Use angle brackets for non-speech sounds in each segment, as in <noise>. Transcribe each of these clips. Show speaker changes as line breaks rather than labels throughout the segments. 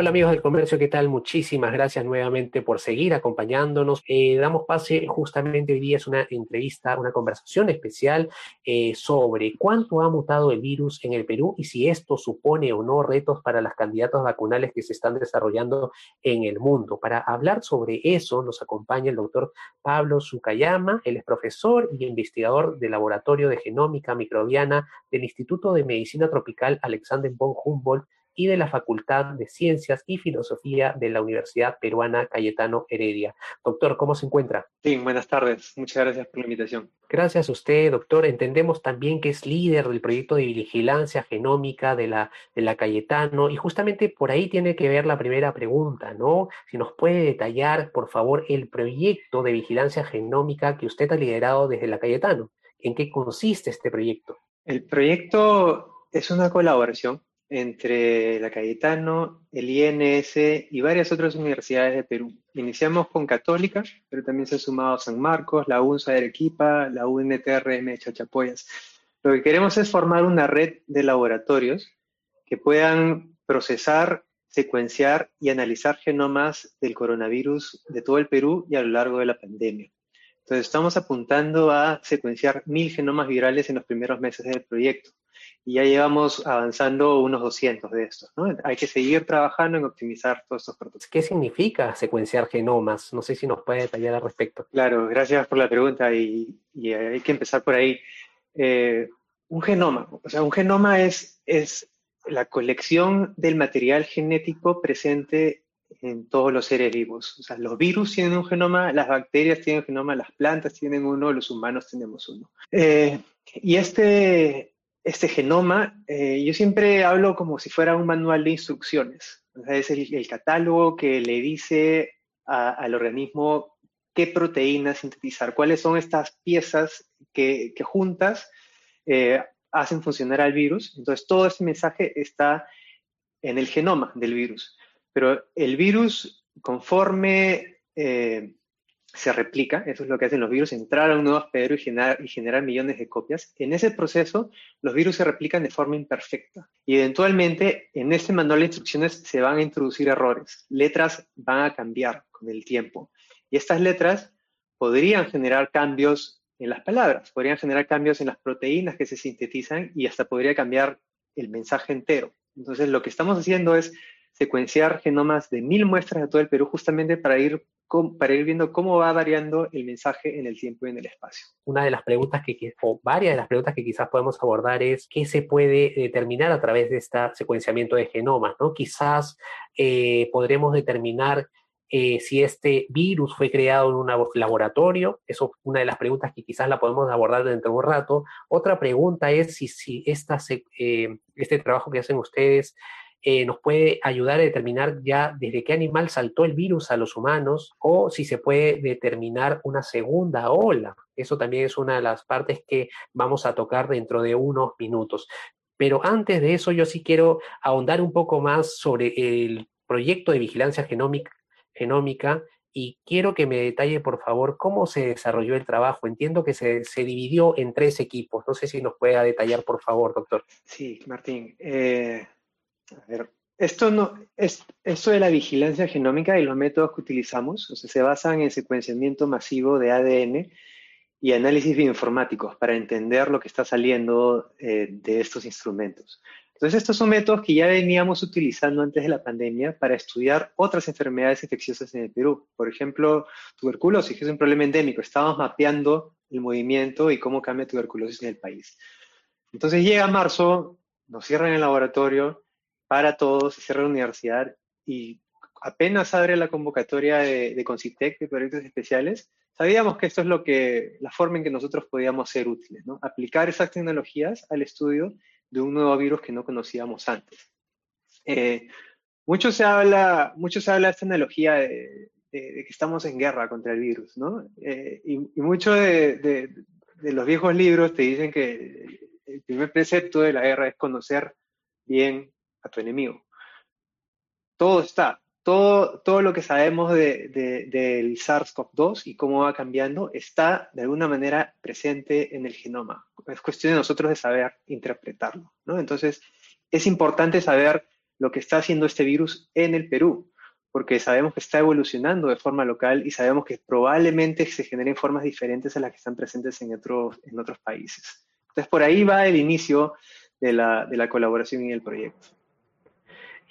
Hola amigos del comercio, ¿qué tal? Muchísimas gracias nuevamente por seguir acompañándonos. Eh, damos pase justamente hoy día es una entrevista, una conversación especial eh, sobre cuánto ha mutado el virus en el Perú y si esto supone o no retos para las candidatos vacunales que se están desarrollando en el mundo. Para hablar sobre eso nos acompaña el doctor Pablo Sukayama, él es profesor y investigador del Laboratorio de Genómica Microbiana del Instituto de Medicina Tropical Alexander von Humboldt y de la Facultad de Ciencias y Filosofía de la Universidad Peruana Cayetano Heredia. Doctor, ¿cómo se encuentra?
Sí, buenas tardes. Muchas gracias por la invitación.
Gracias a usted, doctor. Entendemos también que es líder del proyecto de vigilancia genómica de la, de la Cayetano y justamente por ahí tiene que ver la primera pregunta, ¿no? Si nos puede detallar, por favor, el proyecto de vigilancia genómica que usted ha liderado desde la Cayetano. ¿En qué consiste este proyecto?
El proyecto es una colaboración entre la Cayetano, el INS y varias otras universidades de Perú. Iniciamos con Católica, pero también se ha sumado San Marcos, la UNSA de Arequipa, la UNTRM de Chachapoyas. Lo que queremos es formar una red de laboratorios que puedan procesar, secuenciar y analizar genomas del coronavirus de todo el Perú y a lo largo de la pandemia. Entonces estamos apuntando a secuenciar mil genomas virales en los primeros meses del proyecto y ya llevamos avanzando unos 200 de estos. ¿no? Hay que seguir trabajando en optimizar todos estos prototipos.
¿Qué significa secuenciar genomas? No sé si nos puede detallar al respecto.
Claro, gracias por la pregunta y, y hay que empezar por ahí. Eh, un genoma, o sea, un genoma es, es la colección del material genético presente en todos los seres vivos. O sea, los virus tienen un genoma, las bacterias tienen un genoma, las plantas tienen uno, los humanos tenemos uno. Eh, y este, este genoma, eh, yo siempre hablo como si fuera un manual de instrucciones. Es el, el, catálogo que le dice al organismo qué proteínas sintetizar, cuáles son estas piezas que, que juntas eh, hacen funcionar al virus. Entonces, todo ese mensaje está en el genoma del virus. Pero el virus, conforme eh, se replica, eso es lo que hacen los virus, entrar a un nuevo hospedero y generar, y generar millones de copias. En ese proceso, los virus se replican de forma imperfecta. Y eventualmente, en este manual de instrucciones se van a introducir errores. Letras van a cambiar con el tiempo. Y estas letras podrían generar cambios en las palabras, podrían generar cambios en las proteínas que se sintetizan y hasta podría cambiar el mensaje entero. Entonces, lo que estamos haciendo es secuenciar genomas de mil muestras de todo el Perú justamente para ir, para ir viendo cómo va variando el mensaje en el tiempo y en el espacio.
Una de las preguntas que, o varias de las preguntas que quizás podemos abordar es qué se puede determinar a través de este secuenciamiento de genomas, ¿no? Quizás eh, podremos determinar eh, si este virus fue creado en un laboratorio, eso es una de las preguntas que quizás la podemos abordar dentro de un rato. Otra pregunta es si, si eh, este trabajo que hacen ustedes eh, nos puede ayudar a determinar ya desde qué animal saltó el virus a los humanos o si se puede determinar una segunda ola. Eso también es una de las partes que vamos a tocar dentro de unos minutos. Pero antes de eso, yo sí quiero ahondar un poco más sobre el proyecto de vigilancia genómica, genómica y quiero que me detalle, por favor, cómo se desarrolló el trabajo. Entiendo que se, se dividió en tres equipos. No sé si nos pueda detallar, por favor, doctor.
Sí, Martín. Eh, a ver, esto, no, es, esto de la vigilancia genómica y los métodos que utilizamos o sea, se basan en secuenciamiento masivo de ADN y análisis bioinformáticos para entender lo que está saliendo eh, de estos instrumentos. Entonces, estos son métodos que ya veníamos utilizando antes de la pandemia para estudiar otras enfermedades infecciosas en el Perú. Por ejemplo, tuberculosis, que es un problema endémico. Estábamos mapeando el movimiento y cómo cambia tuberculosis en el país. Entonces llega marzo, nos cierran el laboratorio, para todos, se cierra la universidad y apenas abre la convocatoria de, de Concitec de proyectos especiales, sabíamos que esto es lo que, la forma en que nosotros podíamos ser útiles, ¿no? Aplicar esas tecnologías al estudio de un nuevo virus que no conocíamos antes. Eh, mucho, se habla, mucho se habla de esta analogía de, que estamos en guerra contra el virus, ¿no? Eh, y, y, mucho de los viejos libros te dicen que el primer precepto de la guerra es conocer bien tu enemigo. Todo está, todo, todo lo que sabemos de, del SARS-CoV-2 y cómo va cambiando está de alguna manera presente en el genoma. Es cuestión de nosotros de saber interpretarlo. ¿no? Entonces, es importante saber lo que está haciendo este virus en el Perú, porque sabemos que está evolucionando de forma local y sabemos que probablemente se generen formas diferentes a las que están presentes en otros, en otros países. Entonces, por ahí va el inicio de la, de la colaboración en el proyecto.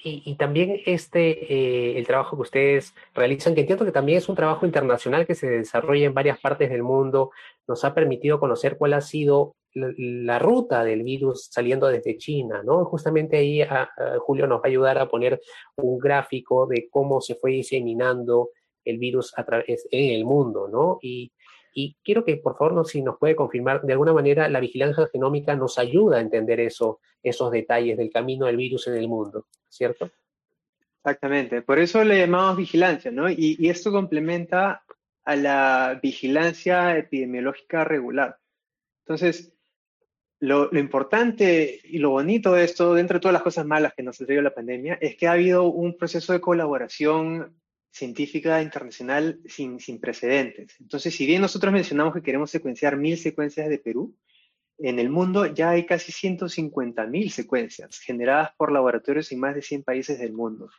Y, también este, eh, el trabajo que ustedes realizan, que entiendo que también es un trabajo internacional que se desarrolla en varias partes del mundo, nos ha permitido conocer cuál ha sido la, ruta del virus saliendo desde China, ¿no? Justamente ahí Julio nos va a ayudar a poner un gráfico de cómo se fue diseminando el virus a en el mundo, ¿no? Y, y quiero que, por favor, si nos puede confirmar, de alguna manera la vigilancia genómica nos ayuda a entender eso, esos detalles del camino del virus en el mundo, ¿cierto?
Exactamente, por eso le llamamos vigilancia, ¿no? Y, esto complementa a la vigilancia epidemiológica regular. Entonces, lo, lo, importante y lo bonito de esto, dentro de todas las cosas malas que nos ha traído la pandemia, es que ha habido un proceso de colaboración científica internacional sin, sin precedentes. Entonces, si bien nosotros mencionamos que queremos secuenciar mil secuencias de Perú, en el mundo ya hay casi 150 mil secuencias generadas por laboratorios en más de 100 países del mundo.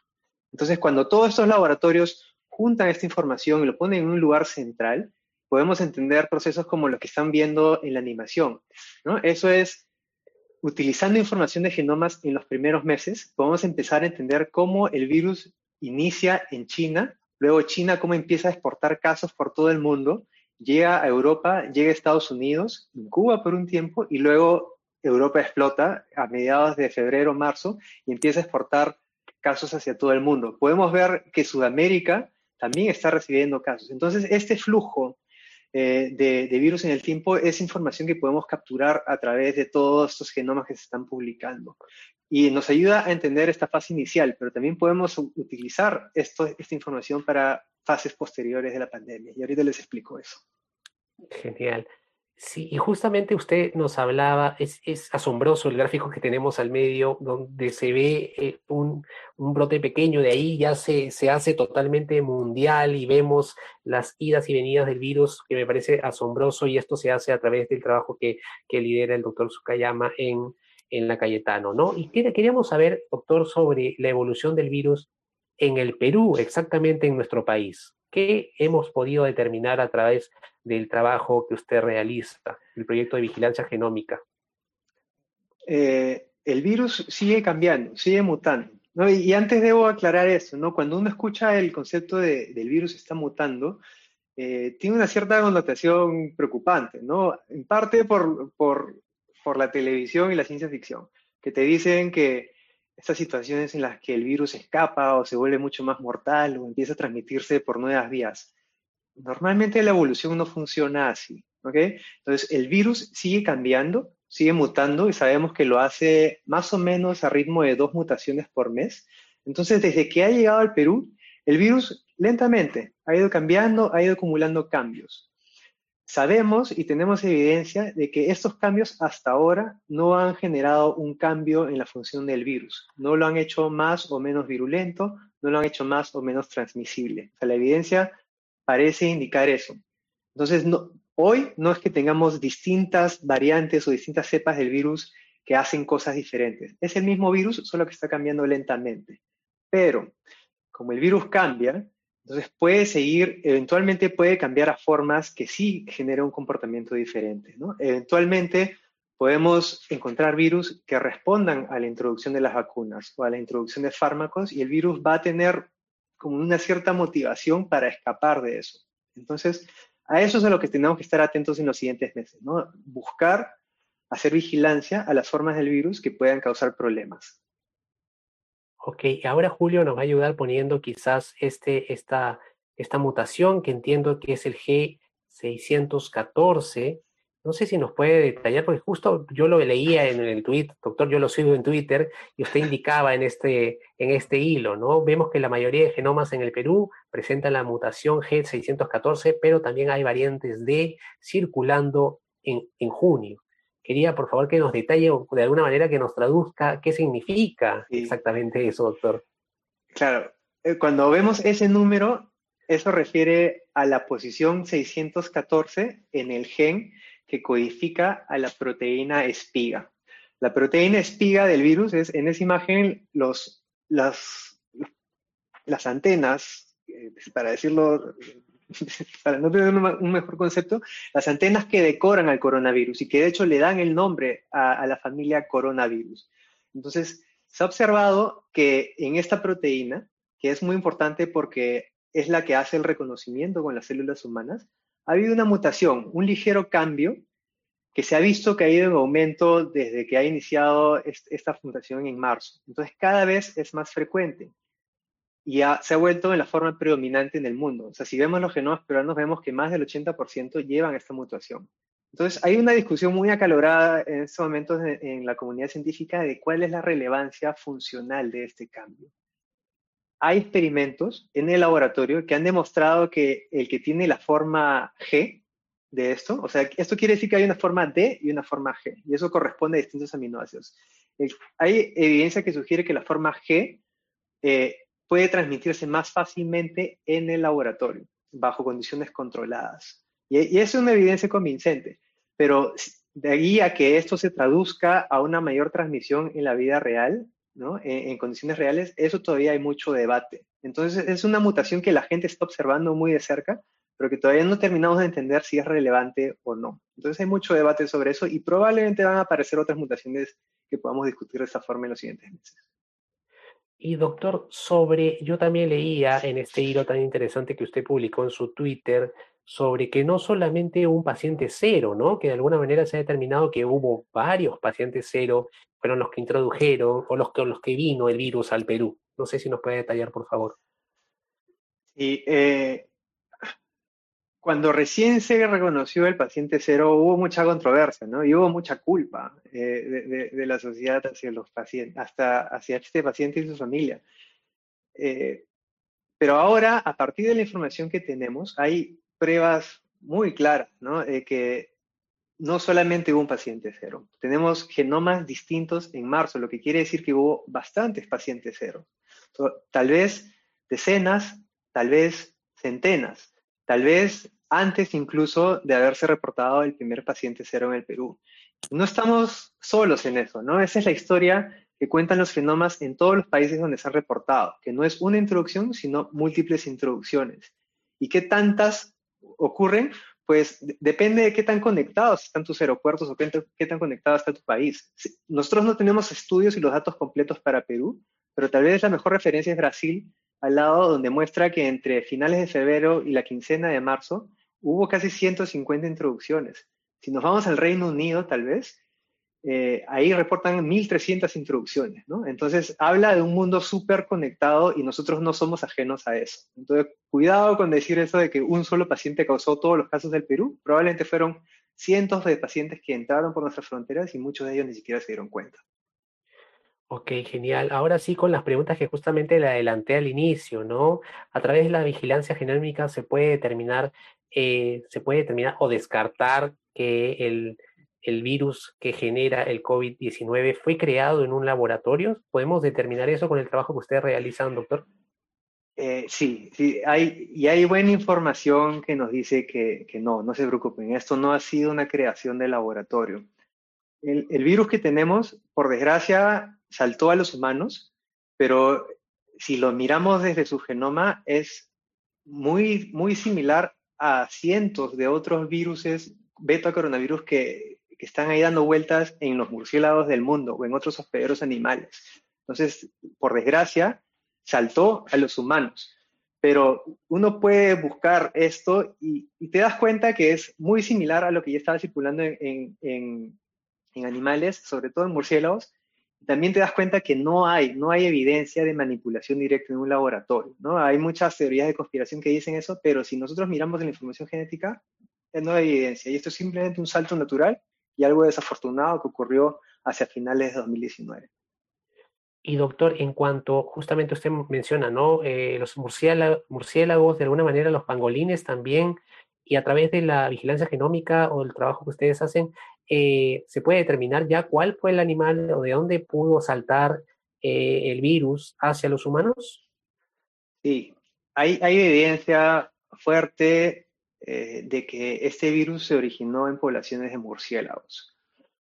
Entonces, cuando todos estos laboratorios juntan esta información y lo ponen en un lugar central, podemos entender procesos como los que están viendo en la animación. ¿no? Eso es, utilizando información de genomas en los primeros meses, podemos empezar a entender cómo el virus inicia en China, luego China cómo empieza a exportar casos por todo el mundo, llega a Europa, llega a Estados Unidos, Cuba por un tiempo y luego Europa explota a mediados de febrero, marzo y empieza a exportar casos hacia todo el mundo. Podemos ver que Sudamérica también está recibiendo casos. Entonces, este flujo eh, de, de, virus en el tiempo es información que podemos capturar a través de todos estos genomas que se están publicando y nos ayuda a entender esta fase inicial, pero también podemos utilizar esto, esta información para fases posteriores de la pandemia. Y ahorita les explico eso.
Genial. Sí, y justamente usted nos hablaba, es, es asombroso el gráfico que tenemos al medio, donde se ve eh, un, un, brote pequeño, de ahí ya se, se hace totalmente mundial y vemos las idas y venidas del virus, que me parece asombroso, y esto se hace a través del trabajo que, que lidera el doctor Sukayama en, en la Cayetano, ¿no? Y queríamos saber, doctor, sobre la evolución del virus en el Perú, exactamente en nuestro país. ¿Qué hemos podido determinar a través del trabajo que usted realiza, el proyecto de vigilancia genómica?
Eh, el virus sigue cambiando, sigue mutando. ¿no? Y, antes debo aclarar eso. Cuando uno escucha el concepto de, del virus está mutando, eh, tiene una cierta connotación preocupante. En parte por, por por la televisión y la ciencia ficción, que te dicen que estas situaciones en las que el virus escapa o se vuelve mucho más mortal o empieza a transmitirse por nuevas vías. Normalmente la evolución no funciona así, ¿ok? Entonces el virus sigue cambiando, sigue mutando y sabemos que lo hace más o menos a ritmo de dos mutaciones por mes. Entonces desde que ha llegado al Perú, el virus lentamente ha ido cambiando, ha ido acumulando cambios. Sabemos y tenemos evidencia de que estos cambios hasta ahora no han generado un cambio en la función del virus, no lo han hecho más o menos virulento, no lo han hecho más o menos transmisible. O sea, la evidencia parece indicar eso. Entonces, hoy no es que tengamos distintas variantes o distintas cepas del virus que hacen cosas diferentes. Es el mismo virus, solo que está cambiando lentamente. Pero, como el virus cambia, entonces puede seguir, eventualmente puede cambiar a formas que sí generan un comportamiento diferente. Eventualmente podemos encontrar virus que respondan a la introducción de las vacunas o a la introducción de fármacos y el virus va a tener como una cierta motivación para escapar de eso. Entonces, a eso es a lo que tenemos que estar atentos en los siguientes meses, ¿no? Buscar hacer vigilancia a las formas del virus que puedan causar problemas.
Ok, ahora Julio nos va a ayudar poniendo quizás este, esta, esta mutación que entiendo que es el G614. No sé si nos puede detallar, porque justo yo lo leía en el tweet, doctor, yo lo sigo en Twitter, y usted indicaba en este, en este hilo, ¿no? Vemos que la mayoría de genomas en el Perú presentan la mutación G614, pero también hay variantes D circulando en, en junio. Quería, por favor, que nos detalle o de alguna manera que nos traduzca qué significa exactamente eso, doctor.
Claro, eh, cuando vemos ese número, eso refiere a la posición 614 en el gen que codifica a la proteína espiga. La proteína espiga del virus es, en esa imagen, los, las, las antenas, eh, para decirlo, <laughs> para no tener un mejor concepto, las antenas que decoran al coronavirus y que de hecho le dan el nombre a, la familia coronavirus. Entonces, se ha observado que en esta proteína, que es muy importante porque es la que hace el reconocimiento con las células humanas, ha habido una mutación, un ligero cambio que se ha visto que ha ido en aumento desde que ha iniciado esta fundación en marzo. Entonces, cada vez es más frecuente y se ha vuelto en la forma predominante en el mundo. O sea, si vemos los genomas peruanos, vemos que más del 80% llevan esta mutación. Entonces, hay una discusión muy acalorada en estos momentos en, en la comunidad científica de cuál es la relevancia funcional de este cambio. Hay experimentos en el laboratorio que han demostrado que el que tiene la forma G, de esto. O sea, esto quiere decir que hay una forma D y una forma G, y eso corresponde a distintos aminoácidos. hay evidencia que sugiere que la forma G eh, puede transmitirse más fácilmente en el laboratorio, bajo condiciones controladas. Y, es una evidencia convincente, pero de ahí a que esto se traduzca a una mayor transmisión en la vida real, ¿no? en, en condiciones reales, eso todavía hay mucho debate. Entonces, es una mutación que la gente está observando muy de cerca, pero que todavía no terminamos de entender si es relevante o no. Entonces hay mucho debate sobre eso y probablemente van a aparecer otras mutaciones que podamos discutir de esta forma en los siguientes meses.
Y doctor, sobre, yo también leía en este hilo tan interesante que usted publicó en su Twitter, sobre que no solamente un paciente cero, ¿no? Que de alguna manera se ha determinado que hubo varios pacientes cero, fueron los que introdujeron o los que, los que vino el virus al Perú. No sé si nos puede detallar, por favor.
Sí, eh, cuando recién se reconoció el paciente cero, hubo mucha controversia, ¿no? Y hubo mucha culpa eh, de, la sociedad hacia los pacientes, hasta hacia este paciente y su familia. Eh, pero ahora, a partir de la información que tenemos, hay pruebas muy claras, ¿no? De que no solamente hubo un paciente cero, tenemos genomas distintos en marzo, lo que quiere decir que hubo bastantes pacientes cero. tal vez decenas, tal vez centenas, tal vez antes incluso de haberse reportado el primer paciente cero en el Perú. No estamos solos en eso, ¿no? Esa es la historia que cuentan los genomas en todos los países donde se han reportado, que no es una introducción, sino múltiples introducciones. ¿Y qué tantas ocurren? Pues depende de qué tan conectados están tus aeropuertos o qué, qué tan conectado está tu país. Nosotros no tenemos estudios y los datos completos para Perú, pero tal vez la mejor referencia es Brasil, al lado donde muestra que entre finales de febrero y la quincena de marzo hubo casi 150 introducciones. Si nos vamos al Reino Unido, tal vez, eh, ahí reportan 1.300 introducciones, ¿no? Entonces, habla de un mundo súper conectado y nosotros no somos ajenos a eso. Entonces, cuidado con decir eso de que un solo paciente causó todos los casos del Perú. Probablemente fueron cientos de pacientes que entraron por nuestras fronteras y muchos de ellos ni siquiera se dieron cuenta.
Ok, genial. Ahora sí, con las preguntas que justamente le adelanté al inicio, ¿no? A través de la vigilancia genómica se puede determinar eh, se puede determinar o descartar que el, virus que genera el COVID-19 fue creado en un laboratorio? ¿Podemos determinar eso con el trabajo que ustedes realizan, doctor?
Eh, sí, sí, hay, y hay buena información que nos dice que, no, no se preocupen, esto no ha sido una creación de laboratorio. El, el, virus que tenemos, por desgracia, saltó a los humanos, pero si lo miramos desde su genoma, es muy, muy similar a cientos de otros virus, beta coronavirus, que, que están ahí dando vueltas en los murciélagos del mundo o en otros hospederos animales. Entonces, por desgracia, saltó a los humanos. Pero uno puede buscar esto y, te das cuenta que es muy similar a lo que ya estaba circulando en, en, en animales, sobre todo en murciélagos, también te das cuenta que no hay, no hay evidencia de manipulación directa en un laboratorio, ¿no? Hay muchas teorías de conspiración que dicen eso, pero si nosotros miramos la información genética, eh, no hay evidencia. Y esto es simplemente un salto natural y algo desafortunado que ocurrió hacia finales de 2019.
Y doctor, en cuanto justamente usted menciona, ¿no? Eh, los murciélagos, murciélagos, de alguna manera los pangolines también y a través de la vigilancia genómica o el trabajo que ustedes hacen, eh, se puede determinar ya cuál fue el animal o de dónde pudo saltar eh, el virus hacia los humanos?
Sí, hay, hay evidencia fuerte eh, de que este virus se originó en poblaciones de murciélagos.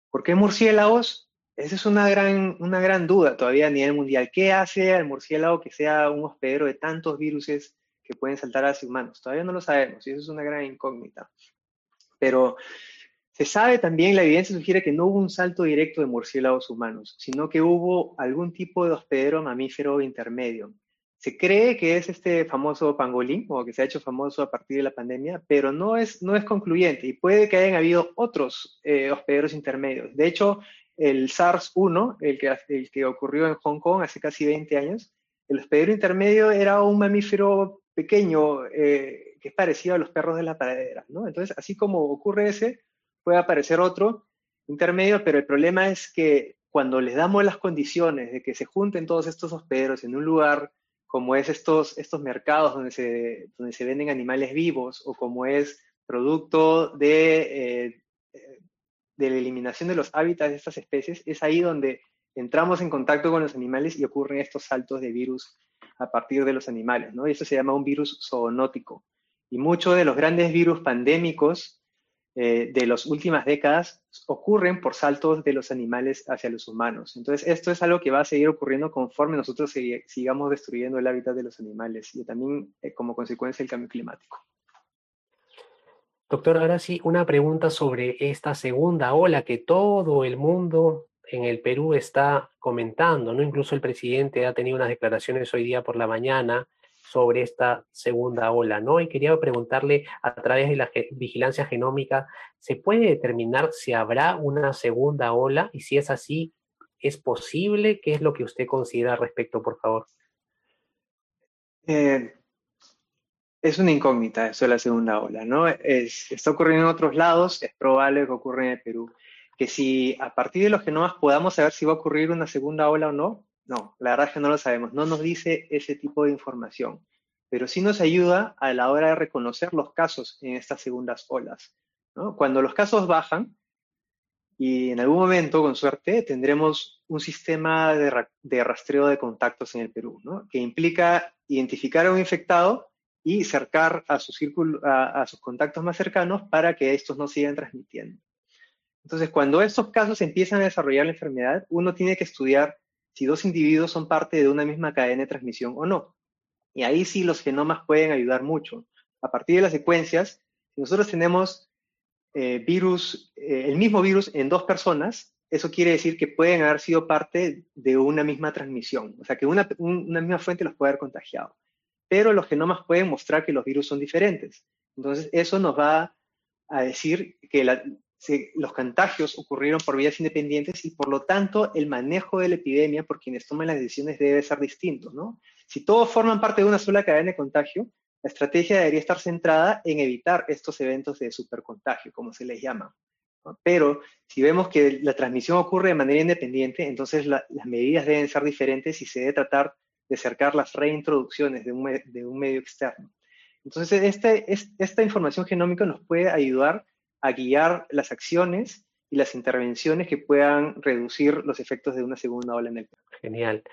¿Por qué murciélagos? Esa es una gran, una gran duda todavía a nivel mundial. ¿Qué hace al murciélago que sea un hospedero de tantos virus que pueden saltar hacia humanos? Todavía no lo sabemos y eso es una gran incógnita. Pero se sabe también, la evidencia sugiere que no hubo un salto directo de murciélagos humanos, sino que hubo algún tipo de hospedero mamífero intermedio. Se cree que es este famoso pangolín, o que se ha hecho famoso a partir de la pandemia, pero no es, no es concluyente y puede que hayan habido otros eh, hospederos intermedios. De hecho, el SARS-1, el que, el que ocurrió en Hong Kong hace casi 20 años, el hospedero intermedio era un mamífero pequeño eh, que es parecido a los perros de la pradera, ¿no? Entonces, así como ocurre ese, puede aparecer otro intermedio, pero el problema es que cuando les damos las condiciones de que se junten todos estos hospederos en un lugar como es estos, estos mercados donde se, donde se venden animales vivos o como es producto de, eh, de la eliminación de los hábitats de estas especies, es ahí donde entramos en contacto con los animales y ocurren estos saltos de virus a partir de los animales, ¿no? Y eso se llama un virus zoonótico. Y muchos de los grandes virus pandémicos eh, de las últimas décadas ocurren por saltos de los animales hacia los humanos. Entonces, esto es algo que va a seguir ocurriendo conforme nosotros sigamos destruyendo el hábitat de los animales y también eh, como consecuencia del cambio climático.
Doctor, ahora sí, una pregunta sobre esta segunda ola que todo el mundo en el Perú está comentando, ¿no? Incluso el presidente ha tenido unas declaraciones hoy día por la mañana sobre esta segunda ola, ¿no? Y quería preguntarle, a través de la vigilancia genómica, ¿se puede determinar si habrá una segunda ola? Y si es así, ¿es posible? ¿Qué es lo que usted considera al respecto, por favor?
Eh, es una incógnita eso de la segunda ola, ¿no? Es, está ocurriendo en otros lados, es probable que ocurra en el Perú. Que si a partir de los genomas podamos saber si va a ocurrir una segunda ola o no, no, la verdad es que no lo sabemos, no nos dice ese tipo de información, pero sí nos ayuda a la hora de reconocer los casos en estas segundas olas. Cuando los casos bajan, y en algún momento, con suerte, tendremos un sistema de, rastreo de contactos en el Perú, que implica identificar a un infectado y cercar a, a sus contactos más cercanos para que estos no sigan transmitiendo. Entonces, cuando estos casos empiezan a desarrollar la enfermedad, uno tiene que estudiar si dos individuos son parte de una misma cadena de transmisión o no. Y ahí sí los genomas pueden ayudar mucho. A partir de las secuencias, si nosotros tenemos eh, virus, eh, el mismo virus en dos personas, eso quiere decir que pueden haber sido parte de una misma transmisión, o sea que una, una misma fuente los puede haber contagiado. Pero los genomas pueden mostrar que los virus son diferentes. Entonces, eso nos va a decir que la, los contagios ocurrieron por vías independientes y por lo tanto el manejo de la epidemia por quienes toman las decisiones debe ser distinto, ¿no? Si todos forman parte de una sola cadena de contagio, la estrategia debería estar centrada en evitar estos eventos de supercontagio, como se les llama. Pero si vemos que la transmisión ocurre de manera independiente, entonces las medidas deben ser diferentes y se debe tratar de acercar las reintroducciones de un, de un medio externo. Entonces, este, esta información genómica nos puede ayudar a guiar las acciones y las intervenciones que puedan reducir los efectos de una segunda ola en el
Genial.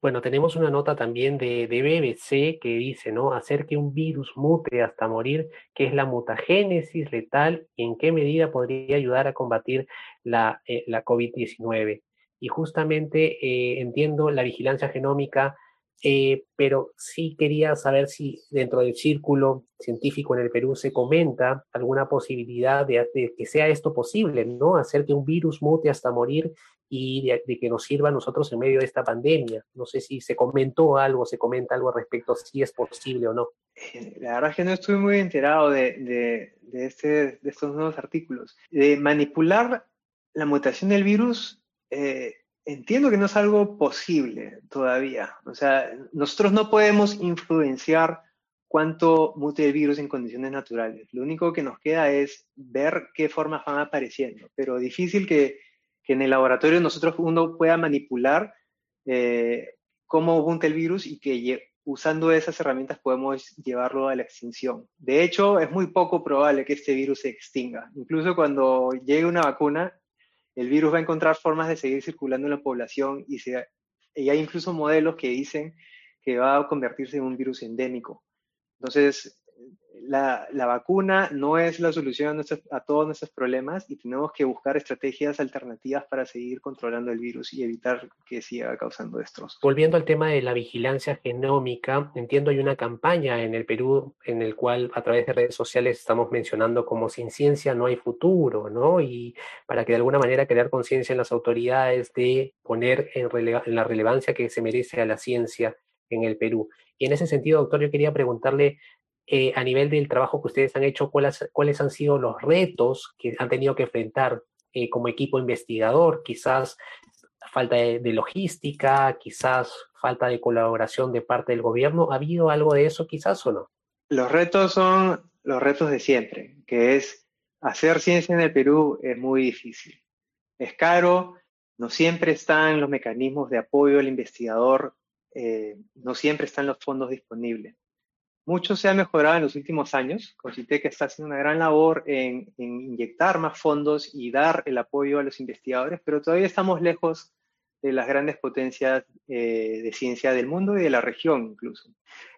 Bueno, tenemos una nota también de, BBC que dice, ¿no? Hacer que un virus mute hasta morir, ¿qué es la mutagénesis letal y en qué medida podría ayudar a combatir la, eh, la COVID-19. Y justamente eh, entiendo la vigilancia genómica eh, pero sí quería saber si dentro del círculo científico en el Perú se comenta alguna posibilidad de, que sea esto posible, ¿no? Hacer que un virus mute hasta morir y de, que nos sirva a nosotros en medio de esta pandemia. No sé si se comentó algo, se comenta algo al respecto, si es posible o no.
Eh, la verdad es que no estoy muy enterado de, este, de estos nuevos artículos. De manipular la mutación del virus, eh, entiendo que no es algo posible todavía. O sea, nosotros no podemos influenciar cuánto mute el virus en condiciones naturales. Lo único que nos queda es ver qué formas van apareciendo, pero difícil que, en el laboratorio nosotros uno pueda manipular eh, cómo mute el virus y que usando esas herramientas podemos llevarlo a la extinción. De hecho, es muy poco probable que este virus se extinga. Incluso cuando llegue una vacuna, el virus va a encontrar formas de seguir circulando en la población y, hay incluso modelos que dicen que va a convertirse en un virus endémico. Entonces, la, vacuna no es la solución a, todos nuestros problemas y tenemos que buscar estrategias alternativas para seguir controlando el virus y evitar que siga causando destrozos.
Volviendo al tema de la vigilancia genómica, entiendo hay una campaña en el Perú en el cual a través de redes sociales estamos mencionando como sin ciencia no hay futuro, ¿no? Y para que de alguna manera crear conciencia en las autoridades de poner en, en la relevancia que se merece a la ciencia en el Perú. Y en ese sentido, doctor, yo quería preguntarle eh, a nivel del trabajo que ustedes han hecho, ¿cuáles, han sido los retos que han tenido que enfrentar eh, como equipo investigador? Quizás falta de, logística, quizás falta de colaboración de parte del gobierno. ¿Ha habido algo de eso quizás o no?
Los retos son los retos de siempre, que es hacer ciencia en el Perú es muy difícil. Es caro, no siempre están los mecanismos de apoyo al investigador, eh, no siempre están los fondos disponibles. Mucho se ha mejorado en los últimos años. que está haciendo una gran labor en, inyectar más fondos y dar el apoyo a los investigadores, pero todavía estamos lejos de las grandes potencias eh, de ciencia del mundo y de la región incluso.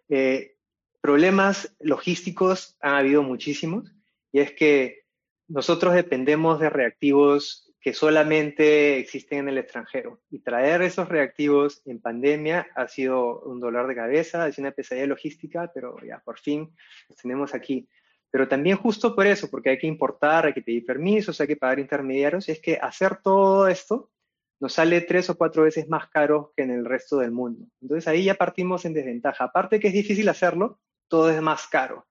Eh, problemas logísticos han habido muchísimos y es que nosotros dependemos de reactivos que solamente existen en el extranjero. Y traer esos reactivos en pandemia ha sido un dolor de cabeza, es una pesadilla logística, pero ya por fin los tenemos aquí. Pero también justo por eso, porque hay que importar, hay que pedir permisos, hay que pagar intermediarios, es que hacer todo esto nos sale tres o cuatro veces más caro que en el resto del mundo. Entonces ahí ya partimos en desventaja. Aparte que es difícil hacerlo, todo es más caro.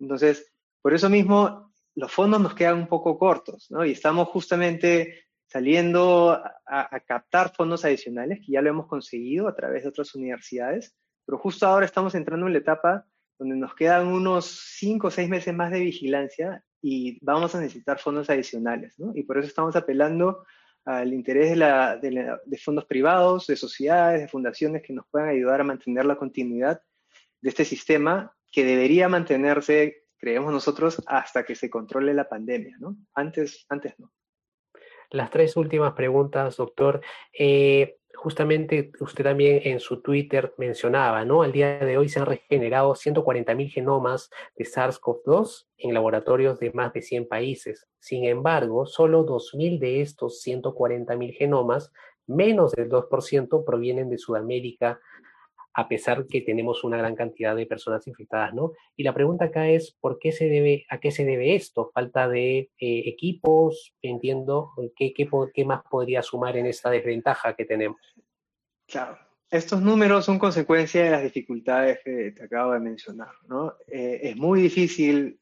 Entonces, por eso mismo los fondos nos quedan un poco cortos, ¿no? Y estamos justamente saliendo a, captar fondos adicionales, que ya lo hemos conseguido a través de otras universidades, pero justo ahora estamos entrando en la etapa donde nos quedan unos cinco o seis meses más de vigilancia y vamos a necesitar fondos adicionales, ¿no? Y por eso estamos apelando al interés de, fondos privados, de sociedades, de fundaciones que nos puedan ayudar a mantener la continuidad de este sistema que debería mantenerse creemos nosotros, hasta que se controle la pandemia, ¿no? Antes, antes no.
Las tres últimas preguntas, doctor. Eh, justamente usted también en su Twitter mencionaba, ¿no? Al día de hoy se han regenerado 140.000 genomas de SARS-CoV-2 en laboratorios de más de 100 países. Sin embargo, solo 2.000 de estos 140.000 genomas, menos del 2%, provienen de Sudamérica, a pesar que tenemos una gran cantidad de personas infectadas, ¿no? Y la pregunta acá es, ¿por qué se debe, a qué se debe esto? ¿Falta de eh, equipos? Entiendo, ¿qué, más podría sumar en esta desventaja que tenemos?
Claro, estos números son consecuencia de las dificultades que te acabo de mencionar, ¿no? Eh, es muy difícil,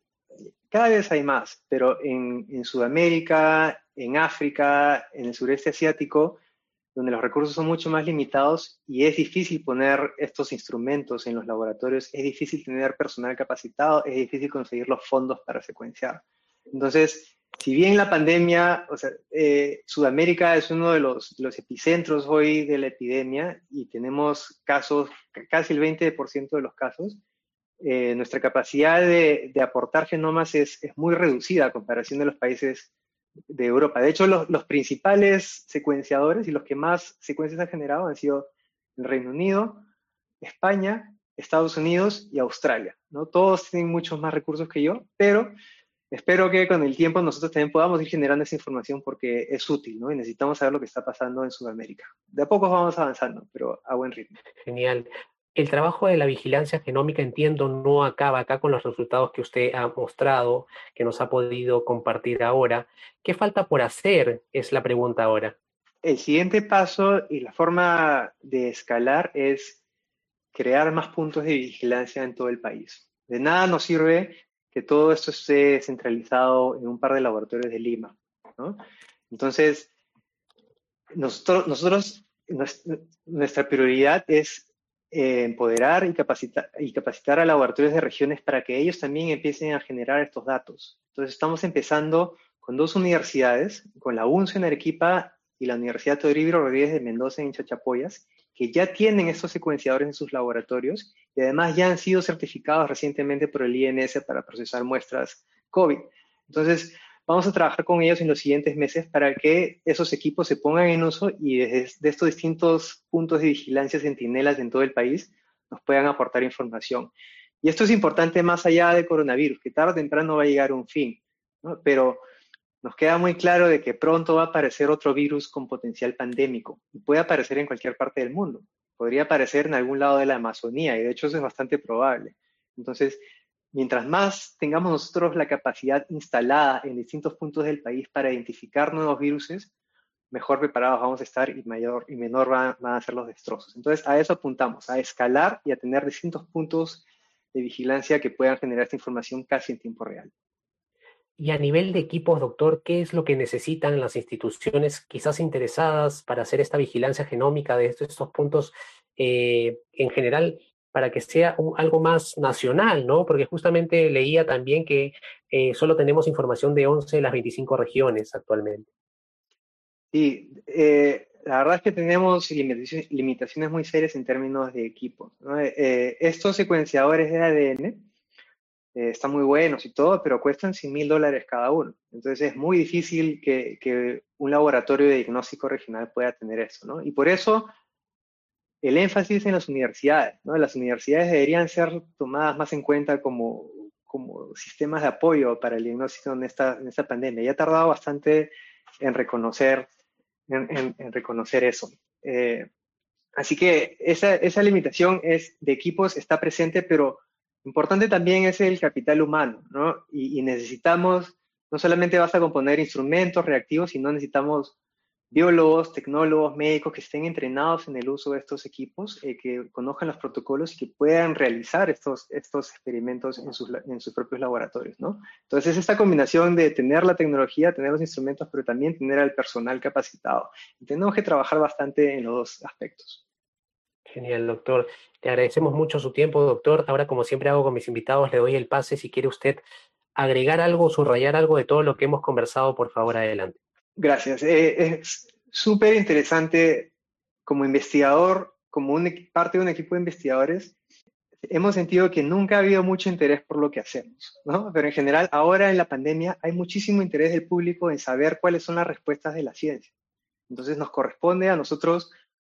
cada vez hay más, pero en Sudamérica, en África, en el sureste asiático, donde los recursos son mucho más limitados y es difícil poner estos instrumentos en los laboratorios, es difícil tener personal capacitado, es difícil conseguir los fondos para secuenciar. Entonces, si bien la pandemia, o sea, eh, Sudamérica es uno de los, los, epicentros hoy de la epidemia y tenemos casos, casi el 20% de los casos, eh, nuestra capacidad de, de aportar genomas es, es, muy reducida a comparación de los países de Europa. De hecho, los, principales secuenciadores y los que más secuencias han generado han sido el Reino Unido, España, Estados Unidos y Australia. ¿no? Todos tienen muchos más recursos que yo, pero espero que con el tiempo nosotros también podamos ir generando esa información porque es útil ¿no? y necesitamos saber lo que está pasando en Sudamérica. De a poco vamos avanzando, pero a buen ritmo.
Genial. El trabajo de la vigilancia genómica, entiendo, no acaba acá con los resultados que usted ha mostrado, que nos ha podido compartir ahora. ¿Qué falta por hacer? Es la pregunta ahora.
El siguiente paso y la forma de escalar es crear más puntos de vigilancia en todo el país. De nada nos sirve que todo esto esté centralizado en un par de laboratorios de Lima. Entonces, nosotros, nosotros, nuestra prioridad es eh, empoderar y capacitar, y capacitar a laboratorios de regiones para que ellos también empiecen a generar estos datos. Entonces estamos empezando con dos universidades, con la UNCE en Arequipa y la Universidad Teodoro Rodríguez de Mendoza en Chachapoyas, que ya tienen estos secuenciadores en sus laboratorios y además ya han sido certificados recientemente por el INS para procesar muestras COVID. Entonces, vamos a trabajar con ellos en los siguientes meses para que esos equipos se pongan en uso y desde estos distintos puntos de vigilancia centinelas en todo el país nos puedan aportar información. Y esto es importante más allá del coronavirus, que tarde o temprano va a llegar un fin, pero nos queda muy claro de que pronto va a aparecer otro virus con potencial pandémico y puede aparecer en cualquier parte del mundo. Podría aparecer en algún lado de la Amazonía y de hecho eso es bastante probable. Entonces, mientras más tengamos nosotros la capacidad instalada en distintos puntos del país para identificar nuevos virus, mejor preparados vamos a estar y, mayor, y menor van, van, a ser los destrozos. Entonces, a eso apuntamos, a escalar y a tener distintos puntos de vigilancia que puedan generar esta información casi en tiempo real.
Y a nivel de equipos, doctor, ¿qué es lo que necesitan las instituciones quizás interesadas para hacer esta vigilancia genómica de estos, estos puntos eh, en general para que sea algo más nacional, ¿no? Porque justamente leía también que eh, solo tenemos información de 11 de las 25 regiones actualmente.
Sí, eh, la verdad es que tenemos limitaciones, muy serias en términos de equipos. estos secuenciadores de ADN eh, están muy buenos y todo, pero cuestan 100 mil dólares cada uno. Entonces es muy difícil que, un laboratorio de diagnóstico regional pueda tener eso, ¿no? Y por eso el énfasis en las universidades, ¿no? Las universidades deberían ser tomadas más en cuenta como, como sistemas de apoyo para el diagnóstico en esta, en esta pandemia. Ya ha tardado bastante en reconocer, en, reconocer eso. Eh, así que esa, esa limitación es, de equipos está presente, pero Importante también es el capital humano, ¿no? Y, necesitamos, no solamente basta con poner instrumentos reactivos, sino necesitamos biólogos, tecnólogos, médicos que estén entrenados en el uso de estos equipos, eh, que conozcan los protocolos y que puedan realizar estos, estos experimentos en sus, en sus propios laboratorios, ¿no? Entonces, es esta combinación de tener la tecnología, tener los instrumentos, pero también tener al personal capacitado. Tenemos que trabajar bastante en los dos aspectos.
Genial, doctor. Le agradecemos mucho su tiempo, doctor. Ahora, como siempre hago con mis invitados, le doy el pase. Si quiere usted agregar algo, subrayar algo de todo lo que hemos conversado, por favor, adelante.
Gracias. Eh, es súper interesante como investigador, como parte de un equipo de investigadores. Hemos sentido que nunca ha habido mucho interés por lo que hacemos, ¿no? Pero en general, ahora en la pandemia hay muchísimo interés del público en saber cuáles son las respuestas de la ciencia. Entonces nos corresponde a nosotros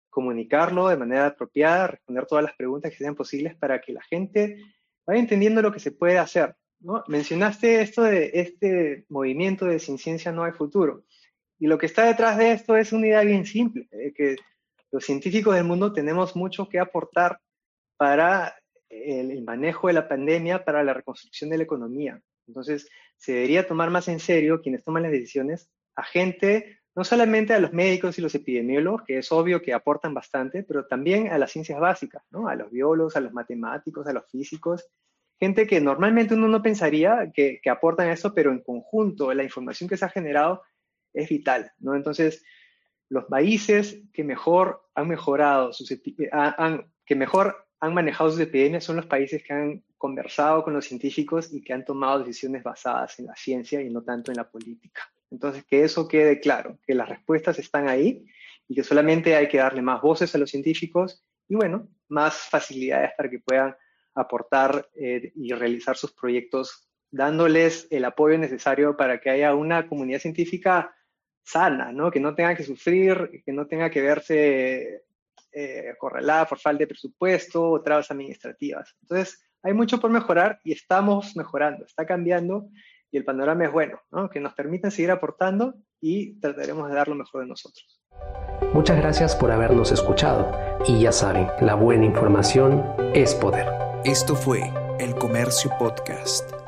comunicarlo de manera apropiada, responder todas las preguntas que sean posibles para que la gente vaya entendiendo lo que se puede hacer. ¿no? Mencionaste esto de este movimiento de sin ciencia no hay futuro. Y lo que está detrás de esto es una idea bien simple, eh, que los científicos del mundo tenemos mucho que aportar para el, manejo de la pandemia, para la reconstrucción de la economía. Entonces, se debería tomar más en serio quienes toman las decisiones a gente no solamente a los médicos y los epidemiólogos, que es obvio que aportan bastante, pero también a las ciencias básicas, ¿no? a los biólogos, a los matemáticos, a los físicos, gente que normalmente uno no pensaría que, que aportan eso, pero en conjunto la información que se ha generado es vital. ¿no? Entonces, los países que mejor han mejorado sus han, que mejor han manejado sus epidemias son los países que han conversado con los científicos y que han tomado decisiones basadas en la ciencia y no tanto en la política. Entonces, que eso quede claro, que las respuestas están ahí y que solamente hay que darle más voces a los científicos y, bueno, más facilidades para que puedan aportar eh, y realizar sus proyectos, dándoles el apoyo necesario para que haya una comunidad científica sana, ¿no? que no tenga que sufrir, que no tenga que verse eh, acorralada por falta de presupuesto o trabas administrativas. Entonces, hay mucho por mejorar y estamos mejorando, está cambiando y el panorama es bueno, ¿no? que nos permitan seguir aportando y trataremos de dar lo mejor de nosotros.
Muchas gracias por habernos escuchado y ya saben, la buena información es poder.
Esto fue El Comercio Podcast.